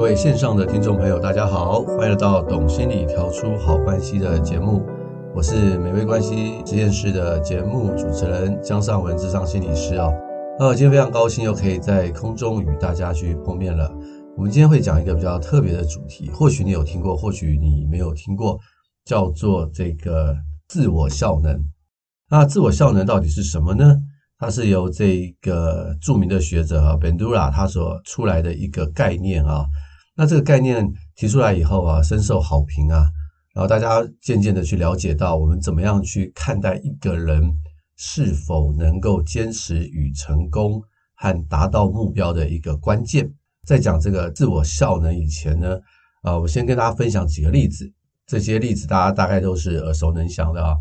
各位线上的听众朋友，大家好，欢迎来到《懂心理调出好关系》的节目，我是美味关系实验室的节目主持人江尚文，智商心理师哦。呃，今天非常高兴又可以在空中与大家去碰面了。我们今天会讲一个比较特别的主题，或许你有听过，或许你没有听过，叫做这个自我效能。那自我效能到底是什么呢？它是由这个著名的学者啊，Bandura 他所出来的一个概念啊。那这个概念提出来以后啊，深受好评啊。然后大家渐渐的去了解到，我们怎么样去看待一个人是否能够坚持与成功和达到目标的一个关键。在讲这个自我效能以前呢，啊，我先跟大家分享几个例子。这些例子大家大概都是耳熟能详的啊。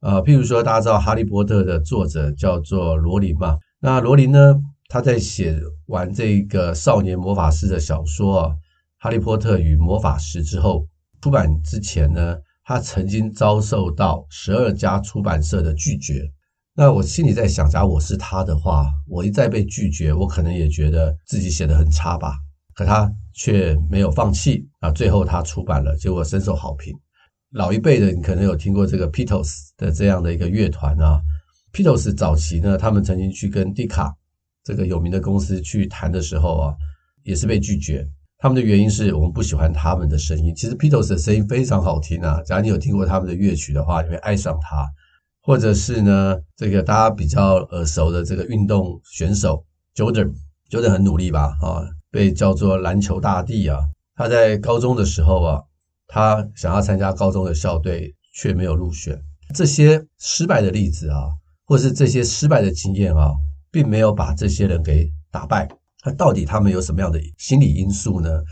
呃，譬如说，大家知道《哈利波特》的作者叫做罗琳嘛？那罗琳呢，他在写完这个少年魔法师的小说，《哈利波特与魔法石》之后，出版之前呢，他曾经遭受到十二家出版社的拒绝。那我心里在想，假如我是他的话，我一再被拒绝，我可能也觉得自己写得很差吧。可他却没有放弃啊，最后他出版了，结果深受好评。老一辈的你可能有听过这个 Beatles 的这样的一个乐团啊，Beatles 早期呢，他们曾经去跟 d 卡这个有名的公司去谈的时候啊，也是被拒绝。他们的原因是我们不喜欢他们的声音。其实 Beatles 的声音非常好听啊，假如你有听过他们的乐曲的话，你会爱上他。或者是呢，这个大家比较耳熟的这个运动选手 Jordan，Jordan 很努力吧啊，被叫做篮球大帝啊。他在高中的时候啊。他想要参加高中的校队，却没有入选。这些失败的例子啊，或是这些失败的经验啊，并没有把这些人给打败。那到底他们有什么样的心理因素呢？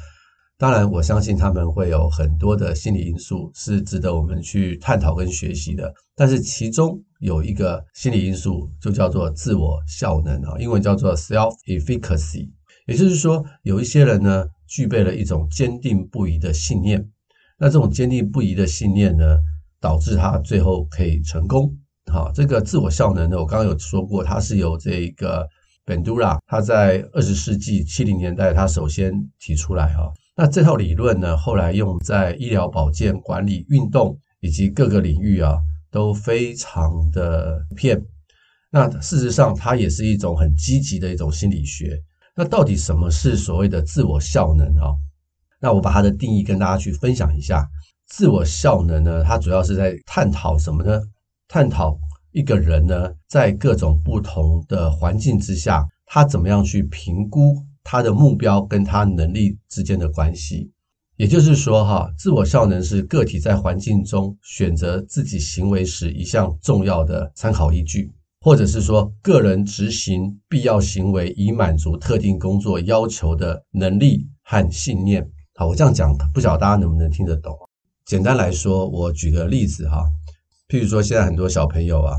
当然，我相信他们会有很多的心理因素是值得我们去探讨跟学习的。但是其中有一个心理因素，就叫做自我效能啊，英文叫做 self-efficacy。也就是说，有一些人呢，具备了一种坚定不移的信念。那这种坚定不移的信念呢，导致他最后可以成功。好，这个自我效能呢，我刚刚有说过，它是由这个 Bandura 他在二十世纪七零年代他首先提出来哈。那这套理论呢，后来用在医疗保健、管理、运动以及各个领域啊，都非常的片。那事实上，它也是一种很积极的一种心理学。那到底什么是所谓的自我效能啊？那我把它的定义跟大家去分享一下。自我效能呢，它主要是在探讨什么呢？探讨一个人呢，在各种不同的环境之下，他怎么样去评估他的目标跟他能力之间的关系。也就是说，哈，自我效能是个体在环境中选择自己行为时一项重要的参考依据，或者是说，个人执行必要行为以满足特定工作要求的能力和信念。好，我这样讲，不晓得大家能不能听得懂。简单来说，我举个例子哈，譬如说，现在很多小朋友啊，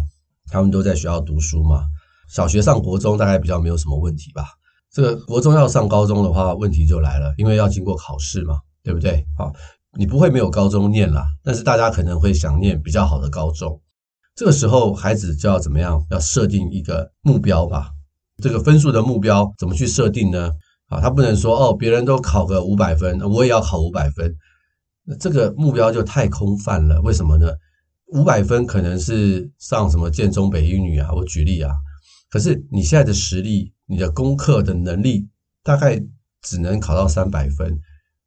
他们都在学校读书嘛，小学上国中大概比较没有什么问题吧。这个国中要上高中的话，问题就来了，因为要经过考试嘛，对不对？啊，你不会没有高中念啦，但是大家可能会想念比较好的高中。这个时候，孩子就要怎么样？要设定一个目标吧。这个分数的目标怎么去设定呢？啊，他不能说哦，别人都考个五百分，我也要考五百分，那这个目标就太空泛了。为什么呢？五百分可能是上什么建中北一女啊，我举例啊。可是你现在的实力，你的功课的能力，大概只能考到三百分，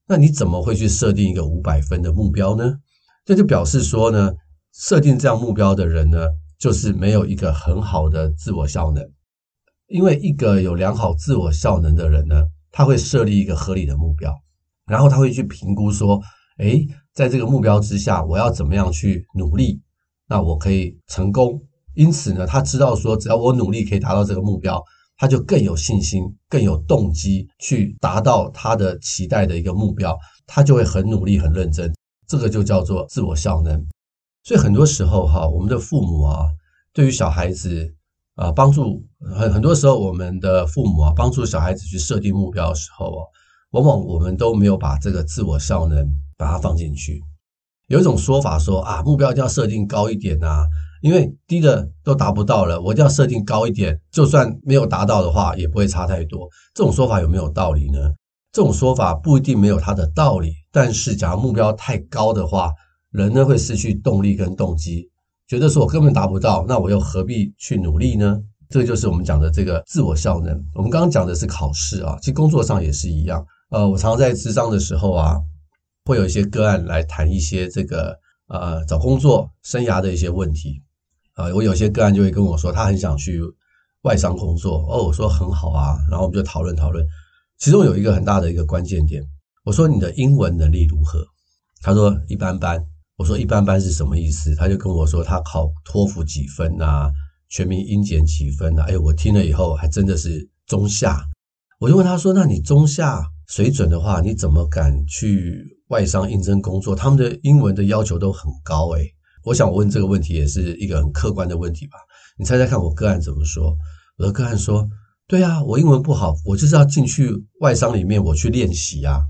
那你怎么会去设定一个五百分的目标呢？这就表示说呢，设定这样目标的人呢，就是没有一个很好的自我效能。因为一个有良好自我效能的人呢，他会设立一个合理的目标，然后他会去评估说，诶，在这个目标之下，我要怎么样去努力，那我可以成功。因此呢，他知道说，只要我努力可以达到这个目标，他就更有信心、更有动机去达到他的期待的一个目标，他就会很努力、很认真。这个就叫做自我效能。所以很多时候哈，我们的父母啊，对于小孩子。啊，帮助很很多时候，我们的父母啊，帮助小孩子去设定目标的时候啊，往往我们都没有把这个自我效能把它放进去。有一种说法说啊，目标一定要设定高一点呐，因为低的都达不到了，我一定要设定高一点，就算没有达到的话，也不会差太多。这种说法有没有道理呢？这种说法不一定没有它的道理，但是假如目标太高的话，人呢会失去动力跟动机，觉得说我根本达不到，那我又何必去努力呢？这个就是我们讲的这个自我效能。我们刚刚讲的是考试啊，其实工作上也是一样。呃，我常常在咨商的时候啊，会有一些个案来谈一些这个呃找工作生涯的一些问题啊、我有些个案就会跟我说，他很想去外商工作哦，我说很好啊，然后我们就讨论讨论。其中有一个很大的一个关键点，我说你的英文能力如何？他说一般般。我说一般般是什么意思？他就跟我说他考托福几分啊，全民英检几分啊？哎，我听了以后还真的是中下。我就问他说：“那你中下水准的话，你怎么敢去外商应征工作？他们的英文的要求都很高。”哎，我想问这个问题也是一个很客观的问题吧？你猜猜看，我个案怎么说？我的个案说：“对啊，我英文不好，我就是要进去外商里面，我去练习啊。”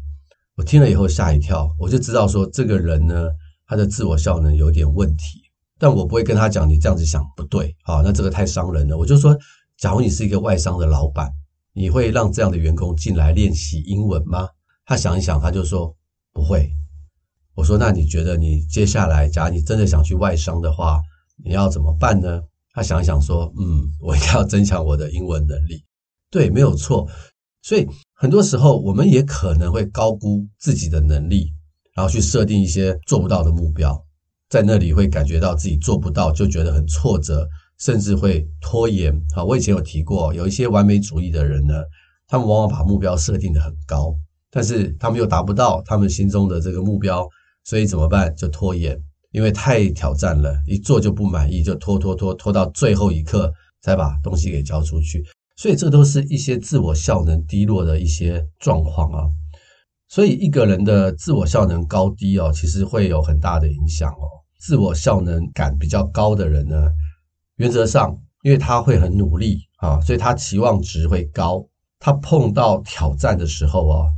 我听了以后吓一跳，我就知道说这个人呢。他的自我效能有点问题，但我不会跟他讲你这样子想不对啊，那这个太伤人了。我就说，假如你是一个外商的老板，你会让这样的员工进来练习英文吗？他想一想，他就说不会。我说，那你觉得你接下来，假如你真的想去外商的话，你要怎么办呢？他想一想说，嗯，我应该要增强我的英文能力。对，没有错。所以很多时候，我们也可能会高估自己的能力。然后去设定一些做不到的目标，在那里会感觉到自己做不到，就觉得很挫折，甚至会拖延。好，我以前有提过，有一些完美主义的人呢，他们往往把目标设定得很高，但是他们又达不到他们心中的这个目标，所以怎么办？就拖延，因为太挑战了，一做就不满意，就拖拖拖拖到最后一刻才把东西给交出去。所以这都是一些自我效能低落的一些状况啊。所以一个人的自我效能高低哦，其实会有很大的影响哦。自我效能感比较高的人呢，原则上因为他会很努力啊，所以他期望值会高。他碰到挑战的时候啊，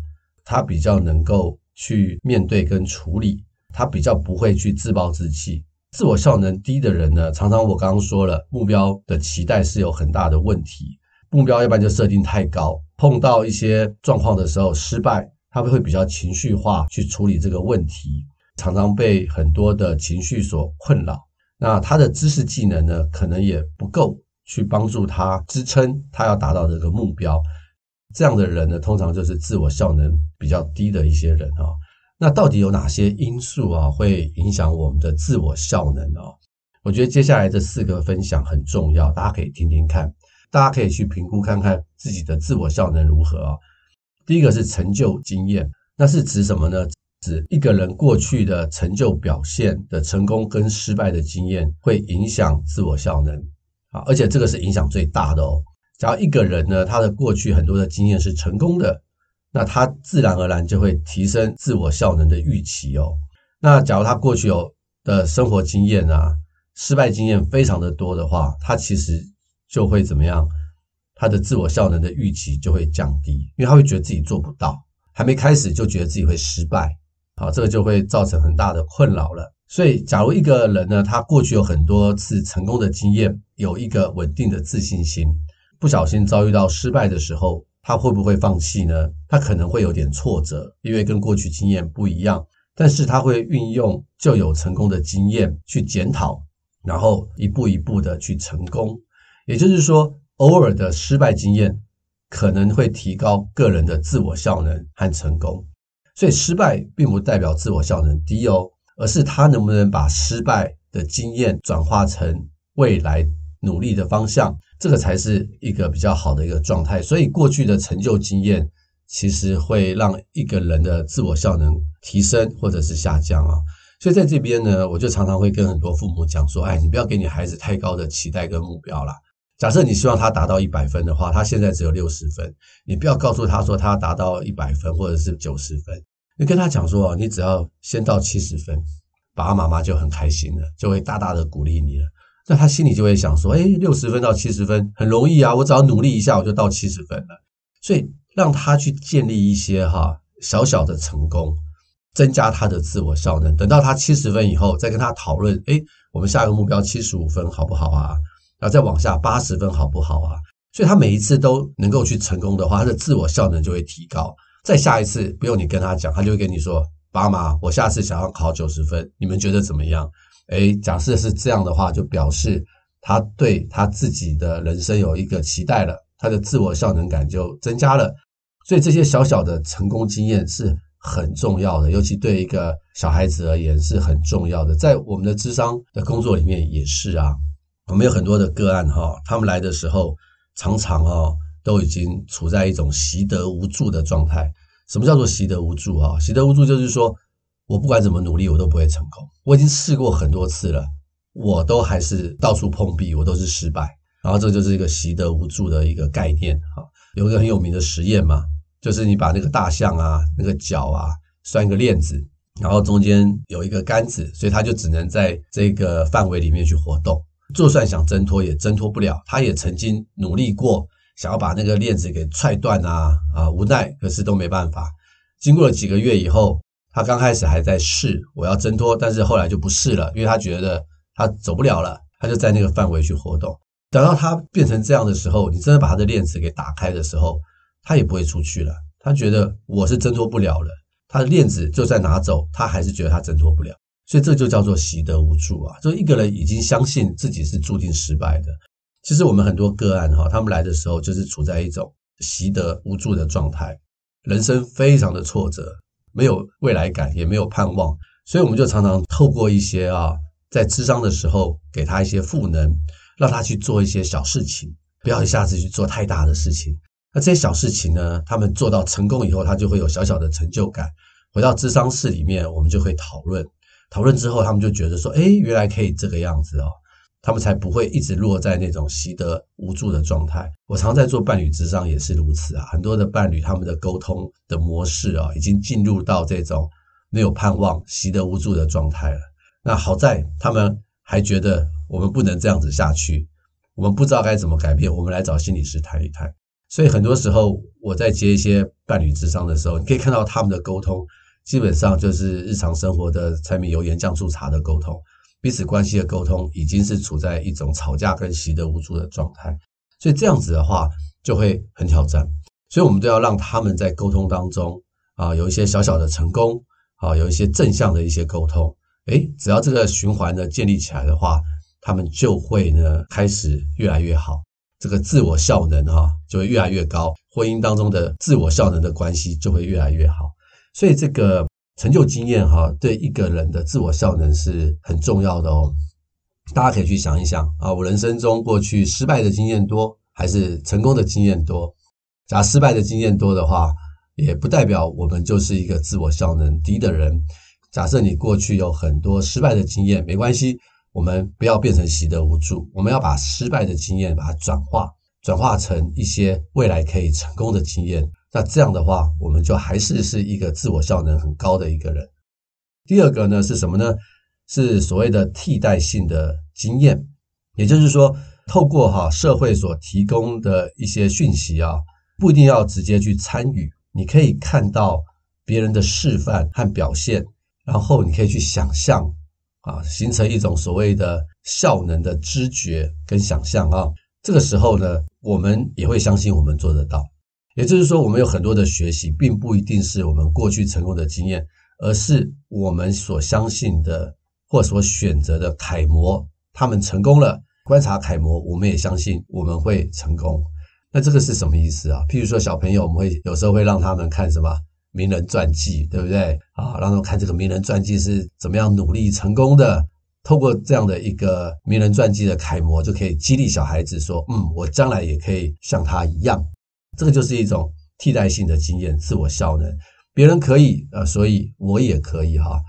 他比较能够去面对跟处理，他比较不会去自暴自弃。自我效能低的人呢，常常我刚刚说了，目标的期待是有很大的问题，目标要不然就设定太高，碰到一些状况的时候失败。他们会比较情绪化去处理这个问题，常常被很多的情绪所困扰。那他的知识技能呢，可能也不够去帮助他支撑他要达到这个目标。这样的人呢，通常就是自我效能比较低的一些人啊。那到底有哪些因素啊，会影响我们的自我效能啊？我觉得接下来这四个分享很重要，大家可以听听看，大家可以去评估看看自己的自我效能如何啊。第一个是成就经验，那是指什么呢？指一个人过去的成就表现的成功跟失败的经验会影响自我效能啊，而且这个是影响最大的哦。假如一个人呢，他的过去很多的经验是成功的，那他自然而然就会提升自我效能的预期哦。那假如他过去有的生活经验啊，失败经验非常的多的话，他其实就会怎么样？他的自我效能的预期就会降低，因为他会觉得自己做不到，还没开始就觉得自己会失败，好，这个就会造成很大的困扰了。所以，假如一个人呢，他过去有很多次成功的经验，有一个稳定的自信心，不小心遭遇到失败的时候，他会不会放弃呢？他可能会有点挫折，因为跟过去经验不一样，但是他会运用旧有成功的经验去检讨，然后一步一步的去成功，也就是说。偶尔的失败经验可能会提高个人的自我效能和成功，所以失败并不代表自我效能低哦，而是他能不能把失败的经验转化成未来努力的方向，这个才是一个比较好的一个状态。所以过去的成就经验其实会让一个人的自我效能提升或者是下降啊。所以在这边呢，我就常常会跟很多父母讲说：“哎，你不要给你孩子太高的期待跟目标啦。”假设你希望他达到一百分的话，他现在只有六十分，你不要告诉他说他达到一百分或者是九十分，你跟他讲说，你只要先到七十分，爸爸妈妈就很开心了，就会大大的鼓励你了。那他心里就会想说，哎，六十分到七十分很容易啊，我只要努力一下我就到七十分了。所以让他去建立一些哈小小的成功，增加他的自我效能。等到他七十分以后，再跟他讨论，哎，我们下一个目标七十五分好不好啊？然后再往下八十分好不好啊？所以他每一次都能够去成功的话，他的自我效能就会提高。再下一次不用你跟他讲，他就会跟你说：“爸妈，我下次想要考九十分，你们觉得怎么样？”诶，假设是这样的话，就表示他对他自己的人生有一个期待了，他的自我效能感就增加了。所以这些小小的成功经验是很重要的，尤其对一个小孩子而言是很重要的。在我们的智商的工作里面也是啊，我们有很多的个案哈，他们来的时候常常哈都已经处在一种习得无助的状态。什么叫做习得无助啊？习得无助就是说我不管怎么努力，我都不会成功。我已经试过很多次了，我都还是到处碰壁，我都是失败。然后这就是一个习得无助的一个概念哈。有一个很有名的实验嘛。就是你把那个大象啊，那个脚啊，拴一个链子，然后中间有一个杆子，所以它就只能在这个范围里面去活动。就算想挣脱，也挣脱不了。他也曾经努力过，想要把那个链子给踹断啊，啊，无奈，可是都没办法。经过了几个月以后，他刚开始还在试，我要挣脱，但是后来就不试了，因为他觉得他走不了了，他就在那个范围去活动。等到他变成这样的时候，你真的把他的链子给打开的时候，他也不会出去了，他觉得我是挣脱不了了。他的链子就算拿走，他还是觉得他挣脱不了。所以这就叫做习得无助啊！就一个人已经相信自己是注定失败的。其实我们很多个案哈，他们来的时候就是处在一种习得无助的状态，人生非常的挫折，没有未来感，也没有盼望。所以我们就常常透过一些啊，在智商的时候给他一些赋能，让他去做一些小事情，不要一下子去做太大的事情。那这些小事情呢，他们做到成功以后，他就会有小小的成就感。回到智商室里面，我们就会讨论，讨论之后，他们就觉得说，哎，原来可以这个样子哦，他们才不会一直落在那种习得无助的状态。我常在做伴侣咨商也是如此啊，很多的伴侣他们的沟通的模式啊，已经进入到这种没有盼望、习得无助的状态了。那好在他们还觉得我们不能这样子下去，我们不知道该怎么改变，我们来找心理师谈一谈。所以很多时候，我在接一些伴侣咨商的时候，你可以看到他们的沟通，基本上就是日常生活的柴米油盐酱醋茶的沟通，彼此关系的沟通，已经是处在一种吵架跟习得无助的状态。所以这样子的话，就会很挑战。所以我们都要让他们在沟通当中啊，有一些小小的成功，啊，有一些正向的一些沟通。诶，只要这个循环呢建立起来的话，他们就会呢开始越来越好。这个自我效能哈就会越来越高，婚姻当中的自我效能的关系就会越来越好。所以这个成就经验哈对一个人的自我效能是很重要的哦。大家可以去想一想啊，我人生中过去失败的经验多还是成功的经验多？假如失败的经验多的话，也不代表我们就是一个自我效能低的人。假设你过去有很多失败的经验，没关系。我们不要变成习得无助，我们要把失败的经验把它转化，转化成一些未来可以成功的经验。那这样的话，我们就还是是一个自我效能很高的一个人。第二个呢是什么呢？是所谓的替代性的经验，也就是说，透过哈社会所提供的一些讯息啊，不一定要直接去参与，你可以看到别人的示范和表现，然后你可以去想象。啊，形成一种所谓的效能的知觉跟想象啊，这个时候呢，我们也会相信我们做得到。也就是说，我们有很多的学习，并不一定是我们过去成功的经验，而是我们所相信的或所选择的楷模，他们成功了。观察楷模，我们也相信我们会成功。那这个是什么意思啊？譬如说，小朋友，我们会有时候会让他们看什么？名人传记，对不对？啊，让他们看这个名人传记是怎么样努力成功的。透过这样的一个名人传记的楷模，就可以激励小孩子说：“嗯，我将来也可以像他一样。”这个就是一种替代性的经验，自我效能。别人可以，呃，所以我也可以哈。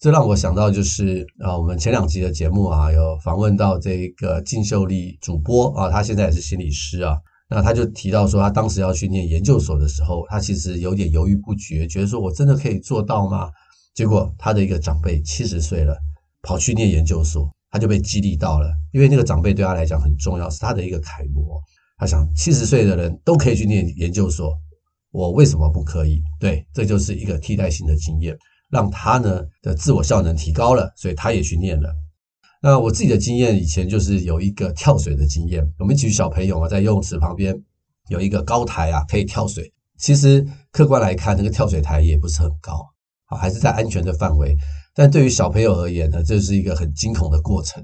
这让我想到就是啊，我们前两集的节目啊，有访问到这个金秀丽主播啊，她现在也是心理师啊。那他就提到说，他当时要去念研究所的时候，他其实有点犹豫不决，觉得说我真的可以做到吗？结果他的一个长辈七十岁了，跑去念研究所，他就被激励到了，因为那个长辈对他来讲很重要，是他的一个楷模。他想，七十岁的人都可以去念研究所，我为什么不可以？对，这就是一个替代性的经验，让他呢的自我效能提高了，所以他也去念了。那我自己的经验，以前就是有一个跳水的经验。我们一群小朋友啊，在游泳池旁边有一个高台啊，可以跳水。其实客观来看，那个跳水台也不是很高，啊，还是在安全的范围。但对于小朋友而言呢，这是一个很惊恐的过程，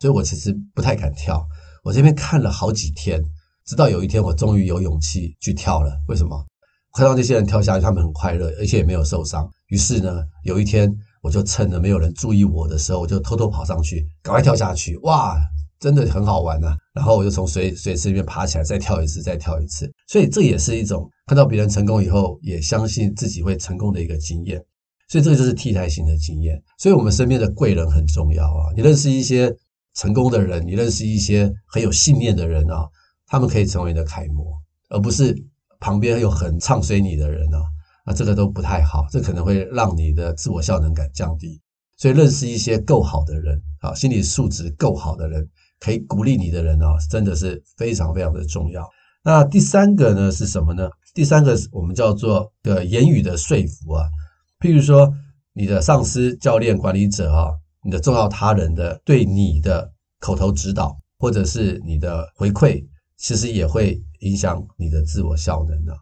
所以我其实不太敢跳。我这边看了好几天，直到有一天我终于有勇气去跳了。为什么？看到那些人跳下去，他们很快乐，而且也没有受伤。于是呢，有一天我就趁着没有人注意我的时候，我就偷偷跑上去，赶快跳下去。哇！真的很好玩呐、然后我就从水水池里面爬起来，再跳一次，再跳一次。所以这也是一种看到别人成功以后，也相信自己会成功的一个经验。所以这个就是替代性的经验。所以我们身边的贵人很重要啊！你认识一些成功的人，你认识一些很有信念的人啊，他们可以成为你的楷模，而不是旁边有很唱衰你的人啊。那这个都不太好，这可能会让你的自我效能感降低。所以认识一些够好的人啊，心理素质够好的人。可以鼓励你的人啊，真的是非常非常的重要。那第三个呢是什么呢？第三个我们叫做的言语的说服啊，譬如说你的上司、教练、管理者啊，你的重要他人的对你的口头指导，或者是你的回馈，其实也会影响你的自我效能啊。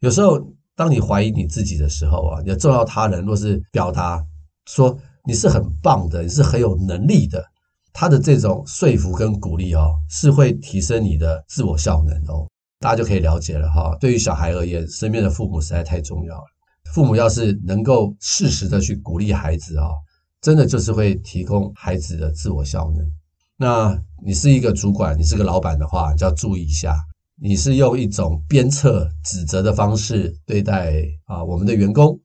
有时候当你怀疑你自己的时候啊，你的重要他人若是表达说你是很棒的，你是很有能力的。他的这种说服跟鼓励哦，是会提升你的自我效能哦。大家就可以了解了哈。对于小孩而言，身边的父母实在太重要了。父母要是能够适时的去鼓励孩子啊，真的就是会提供孩子的自我效能。那你是一个主管，你是个老板的话，就要注意一下，你是用一种鞭策、指责的方式对待啊我们的员工，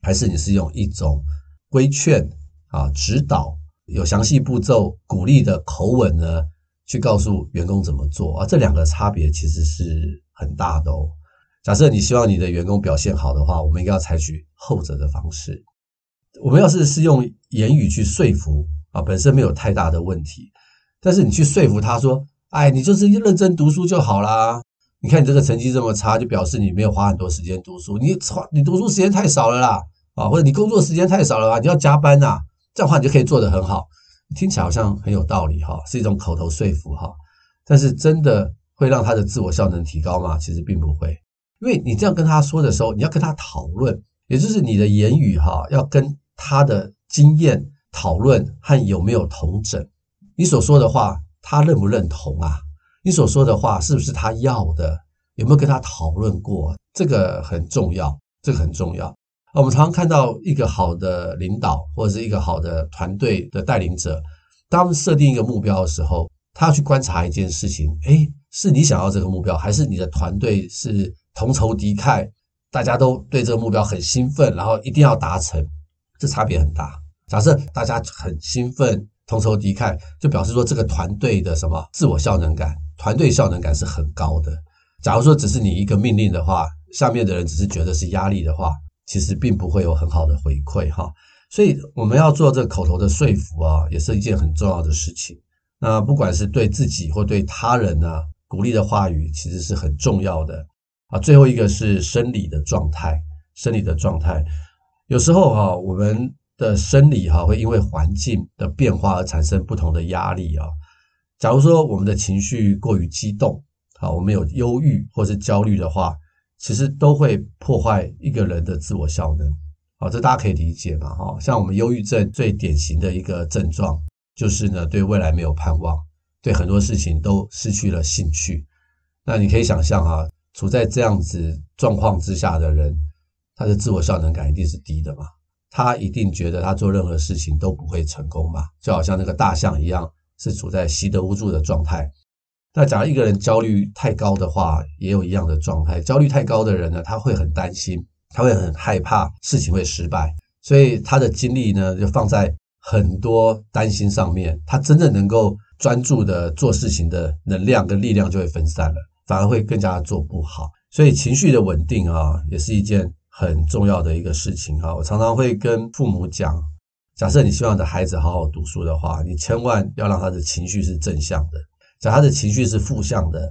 还是你是用一种规劝啊指导？有详细步骤、鼓励的口吻呢，去告诉员工怎么做啊？这两个差别其实是很大的哦。假设你希望你的员工表现好的话，我们应该要采取后者的方式。我们要是是用言语去说服啊，本身没有太大的问题。但是你去说服他说：“哎，你就是认真读书就好啦。你看你这个成绩这么差，就表示你没有花很多时间读书。你花你读书时间太少了啦，啊，或者你工作时间太少了吧？你要加班呐。”这样的话，你就可以做得很好，听起来好像很有道理哈，是一种口头说服哈。但是真的会让他的自我效能提高吗？其实并不会，因为你这样跟他说的时候，你要跟他讨论，也就是你的言语哈，要跟他的经验讨论和有没有同整。你所说的话，他认不认同啊？你所说的话是不是他要的？有没有跟他讨论过？这个很重要，这个很重要。我们常常看到一个好的领导或者是一个好的团队的带领者，当设定一个目标的时候，他要去观察一件事情：诶，是你想要这个目标，还是你的团队是同仇敌忾？大家都对这个目标很兴奋，然后一定要达成，这差别很大。假设大家很兴奋、同仇敌忾，就表示说这个团队的什么自我效能感、团队效能感是很高的。假如说只是你一个命令的话，下面的人只是觉得是压力的话。其实并不会有很好的回馈哈，所以我们要做这个口头的说服啊，也是一件很重要的事情。那不管是对自己或对他人呢，鼓励的话语其实是很重要的啊。最后一个是生理的状态，生理的状态，有时候哈，我们的生理哈会因为环境的变化而产生不同的压力啊。假如说我们的情绪过于激动，好，我们有忧郁或是焦虑的话。其实都会破坏一个人的自我效能，好，这大家可以理解嘛？哈，像我们忧郁症最典型的一个症状，就是呢，对未来没有盼望，对很多事情都失去了兴趣。那你可以想象啊，处在这样子状况之下的人，他的自我效能感一定是低的嘛？他一定觉得他做任何事情都不会成功嘛？就好像那个大象一样，是处在习得无助的状态。那假如一个人焦虑太高的话，也有一样的状态。焦虑太高的人呢，他会很担心，他会很害怕事情会失败，所以他的精力呢就放在很多担心上面。他真正能够专注的做事情的能量跟力量就会分散了，反而会更加做不好。所以情绪的稳定啊，也是一件很重要的一个事情啊。我常常会跟父母讲，假设你希望你的孩子好好读书的话，你千万要让他的情绪是正向的。假如他的情绪是负向的，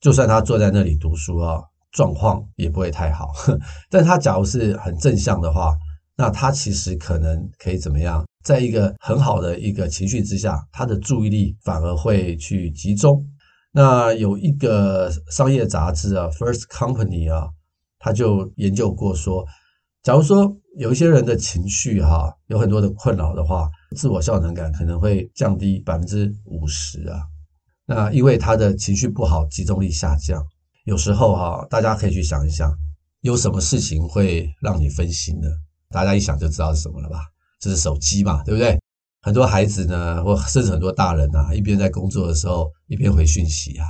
就算他坐在那里读书啊，状况也不会太好。但他假如是很正向的话，那他其实可能可以怎么样？在一个很好的一个情绪之下，他的注意力反而会去集中。那有一个商业杂志啊，《First Company》啊，他就研究过说，假如说有一些人的情绪哈有很多的困扰的话，自我效能感可能会降低百分之五十啊。那因为他的情绪不好，集中力下降。有时候哈，大家可以去想一想，有什么事情会让你分心呢？大家一想就知道是什么了吧？这是手机嘛，对不对？很多孩子呢，或甚至很多大人啊，一边在工作的时候，一边回讯息啊，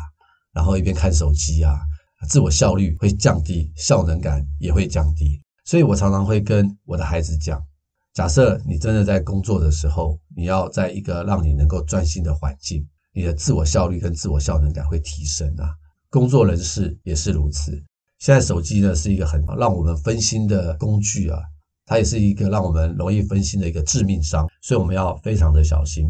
然后一边看手机啊，自我效率会降低，效能感也会降低。所以我常常会跟我的孩子讲，假设你真的在工作的时候，你要在一个让你能够专心的环境，你的自我效率跟自我效能感会提升啊。工作人士也是如此。现在手机呢，是一个很让我们分心的工具啊。它也是一个让我们容易分心的一个致命伤，所以我们要非常的小心。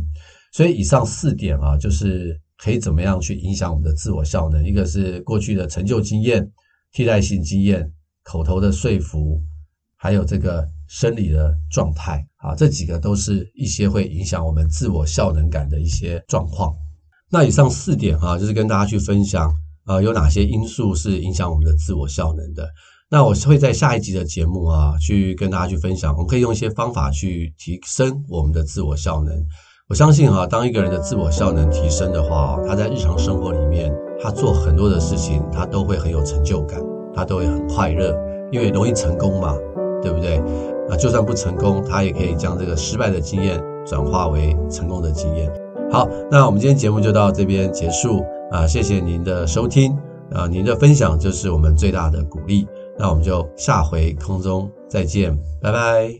所以以上四点啊，就是可以怎么样去影响我们的自我效能。一个是过去的成就经验、替代性经验、口头的说服，还有这个生理的状态啊，这几个都是一些会影响我们自我效能感的一些状况。那以上四点啊，就是跟大家去分享，呃，有哪些因素是影响我们的自我效能的。那我会在下一集的节目啊，去跟大家去分享，我们可以用一些方法去提升我们的自我效能。我相信哈，当一个人的自我效能提升的话，他在日常生活里面，他做很多的事情，他都会很有成就感，他都会很快乐，因为容易成功嘛，对不对？那就算不成功，他也可以将这个失败的经验转化为成功的经验。好，那我们今天节目就到这边结束啊，谢谢您的收听啊，您的分享就是我们最大的鼓励。那我们就下回空中再见，拜拜。